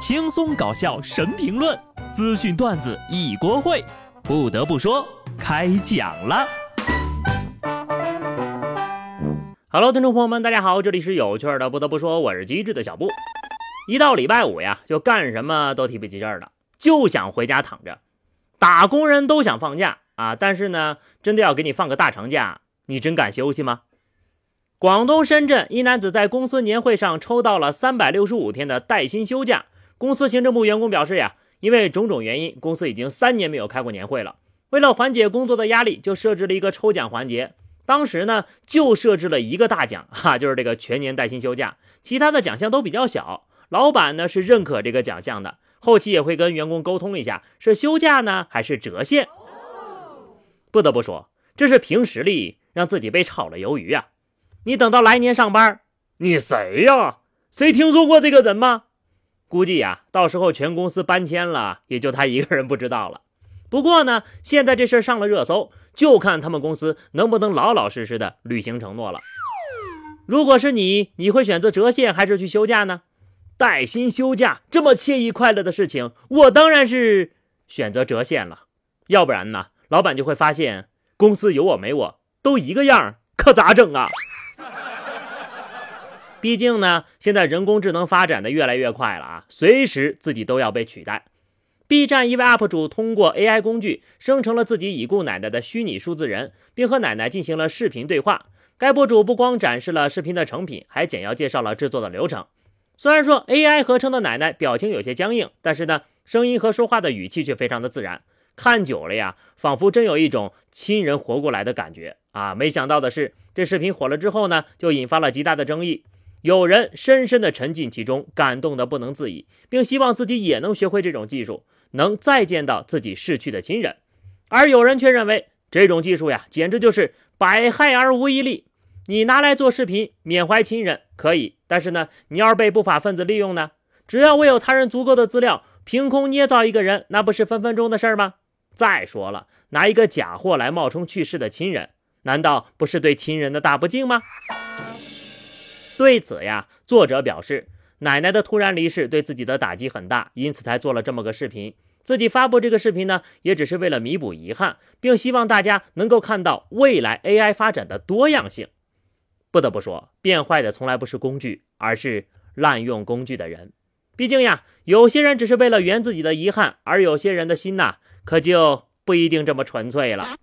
轻松搞笑神评论，资讯段子一锅烩。不得不说，开讲了。Hello，听众朋友们，大家好，这里是有趣的。不得不说，我是机智的小布。一到礼拜五呀，就干什么都提不起劲儿了，就想回家躺着。打工人都想放假啊，但是呢，真的要给你放个大长假，你真敢休息吗？广东深圳一男子在公司年会上抽到了三百六十五天的带薪休假。公司行政部员工表示呀，因为种种原因，公司已经三年没有开过年会了。为了缓解工作的压力，就设置了一个抽奖环节。当时呢，就设置了一个大奖，哈，就是这个全年带薪休假。其他的奖项都比较小。老板呢是认可这个奖项的，后期也会跟员工沟通一下，是休假呢还是折现。不得不说，这是凭实力让自己被炒了鱿鱼啊！你等到来年上班，你谁呀？谁听说过这个人吗？估计呀，到时候全公司搬迁了，也就他一个人不知道了。不过呢，现在这事儿上了热搜，就看他们公司能不能老老实实的履行承诺了。如果是你，你会选择折现还是去休假呢？带薪休假这么惬意快乐的事情，我当然是选择折现了。要不然呢，老板就会发现公司有我没我都一个样，可咋整啊？毕竟呢，现在人工智能发展的越来越快了啊，随时自己都要被取代。B 站一位 UP 主通过 AI 工具生成了自己已故奶奶的虚拟数字人，并和奶奶进行了视频对话。该博主不光展示了视频的成品，还简要介绍了制作的流程。虽然说 AI 合成的奶奶表情有些僵硬，但是呢，声音和说话的语气却非常的自然。看久了呀，仿佛真有一种亲人活过来的感觉啊！没想到的是，这视频火了之后呢，就引发了极大的争议。有人深深地沉浸其中，感动得不能自已，并希望自己也能学会这种技术，能再见到自己逝去的亲人；而有人却认为这种技术呀，简直就是百害而无一利。你拿来做视频缅怀亲人可以，但是呢，你要是被不法分子利用呢？只要我有他人足够的资料，凭空捏造一个人，那不是分分钟的事儿吗？再说了，拿一个假货来冒充去世的亲人，难道不是对亲人的大不敬吗？对此呀，作者表示，奶奶的突然离世对自己的打击很大，因此才做了这么个视频。自己发布这个视频呢，也只是为了弥补遗憾，并希望大家能够看到未来 AI 发展的多样性。不得不说，变坏的从来不是工具，而是滥用工具的人。毕竟呀，有些人只是为了圆自己的遗憾，而有些人的心呐，可就不一定这么纯粹了。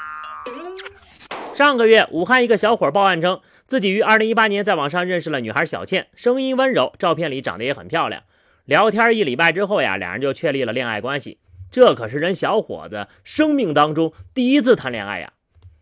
上个月，武汉一个小伙报案称。自己于二零一八年在网上认识了女孩小倩，声音温柔，照片里长得也很漂亮。聊天一礼拜之后呀，两人就确立了恋爱关系。这可是人小伙子生命当中第一次谈恋爱呀！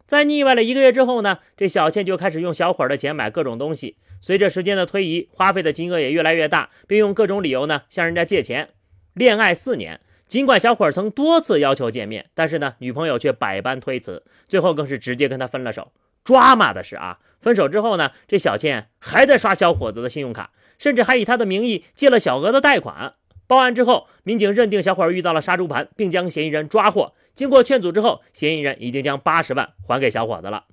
在腻歪了一个月之后呢，这小倩就开始用小伙的钱买各种东西。随着时间的推移，花费的金额也越来越大，并用各种理由呢向人家借钱。恋爱四年，尽管小伙曾多次要求见面，但是呢，女朋友却百般推辞，最后更是直接跟他分了手。抓马的是啊！分手之后呢，这小倩还在刷小伙子的信用卡，甚至还以他的名义借了小额的贷款。报案之后，民警认定小伙遇到了杀猪盘，并将嫌疑人抓获。经过劝阻之后，嫌疑人已经将八十万还给小伙子了。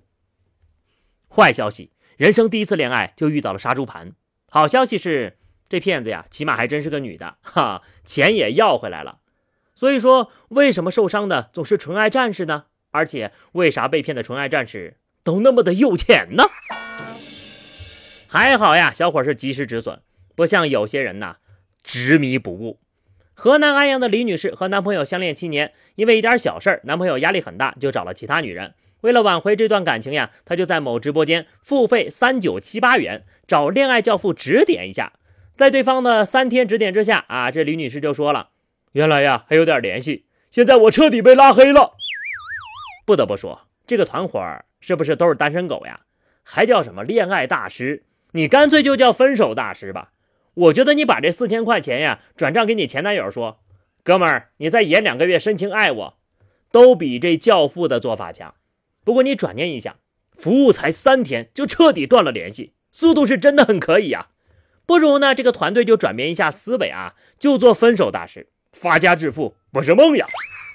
坏消息，人生第一次恋爱就遇到了杀猪盘。好消息是，这骗子呀，起码还真是个女的，哈，钱也要回来了。所以说，为什么受伤的总是纯爱战士呢？而且，为啥被骗的纯爱战士？都那么的有钱呢，还好呀，小伙是及时止损，不像有些人呐，执迷不悟。河南安阳的李女士和男朋友相恋七年，因为一点小事儿，男朋友压力很大，就找了其他女人。为了挽回这段感情呀，她就在某直播间付费三九七八元找恋爱教父指点一下。在对方的三天指点之下啊，这李女士就说了：“原来呀还有点联系，现在我彻底被拉黑了。”不得不说，这个团伙。是不是都是单身狗呀？还叫什么恋爱大师？你干脆就叫分手大师吧。我觉得你把这四千块钱呀转账给你前男友，说：“哥们儿，你再演两个月深情爱我，都比这教父的做法强。”不过你转念一想，服务才三天就彻底断了联系，速度是真的很可以呀。不如呢，这个团队就转变一下思维啊，就做分手大师，发家致富不是梦呀。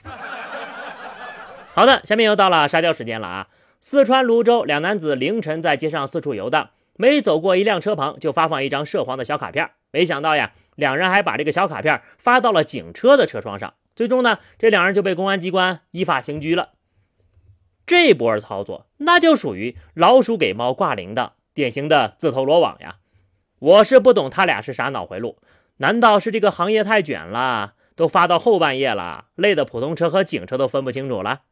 好的，下面又到了沙雕时间了啊。四川泸州两男子凌晨在街上四处游荡，每走过一辆车旁就发放一张涉黄的小卡片。没想到呀，两人还把这个小卡片发到了警车的车窗上。最终呢，这两人就被公安机关依法刑拘了。这波操作那就属于老鼠给猫挂铃铛，典型的自投罗网呀！我是不懂他俩是啥脑回路，难道是这个行业太卷了，都发到后半夜了，累的普通车和警车都分不清楚了？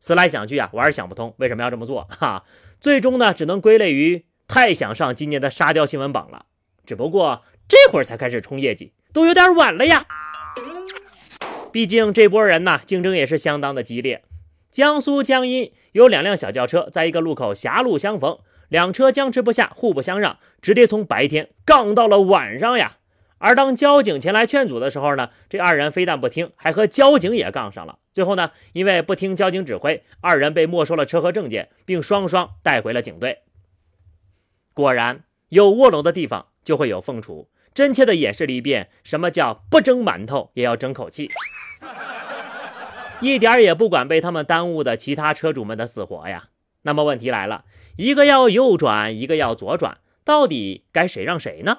思来想去啊，我还是想不通为什么要这么做 哈。最终呢，只能归类于太想上今年的沙雕新闻榜了。只不过这会儿才开始冲业绩，都有点晚了呀。毕竟这波人呢，竞争也是相当的激烈。江苏江阴有两辆小轿车在一个路口狭路相逢，两车僵持不下，互不相让，直接从白天杠到了晚上呀。而当交警前来劝阻的时候呢，这二人非但不听，还和交警也杠上了。最后呢，因为不听交警指挥，二人被没收了车和证件，并双双带回了警队。果然，有卧龙的地方就会有凤雏，真切的演示了一遍什么叫不蒸馒头也要争口气，一点也不管被他们耽误的其他车主们的死活呀。那么问题来了，一个要右转，一个要左转，到底该谁让谁呢？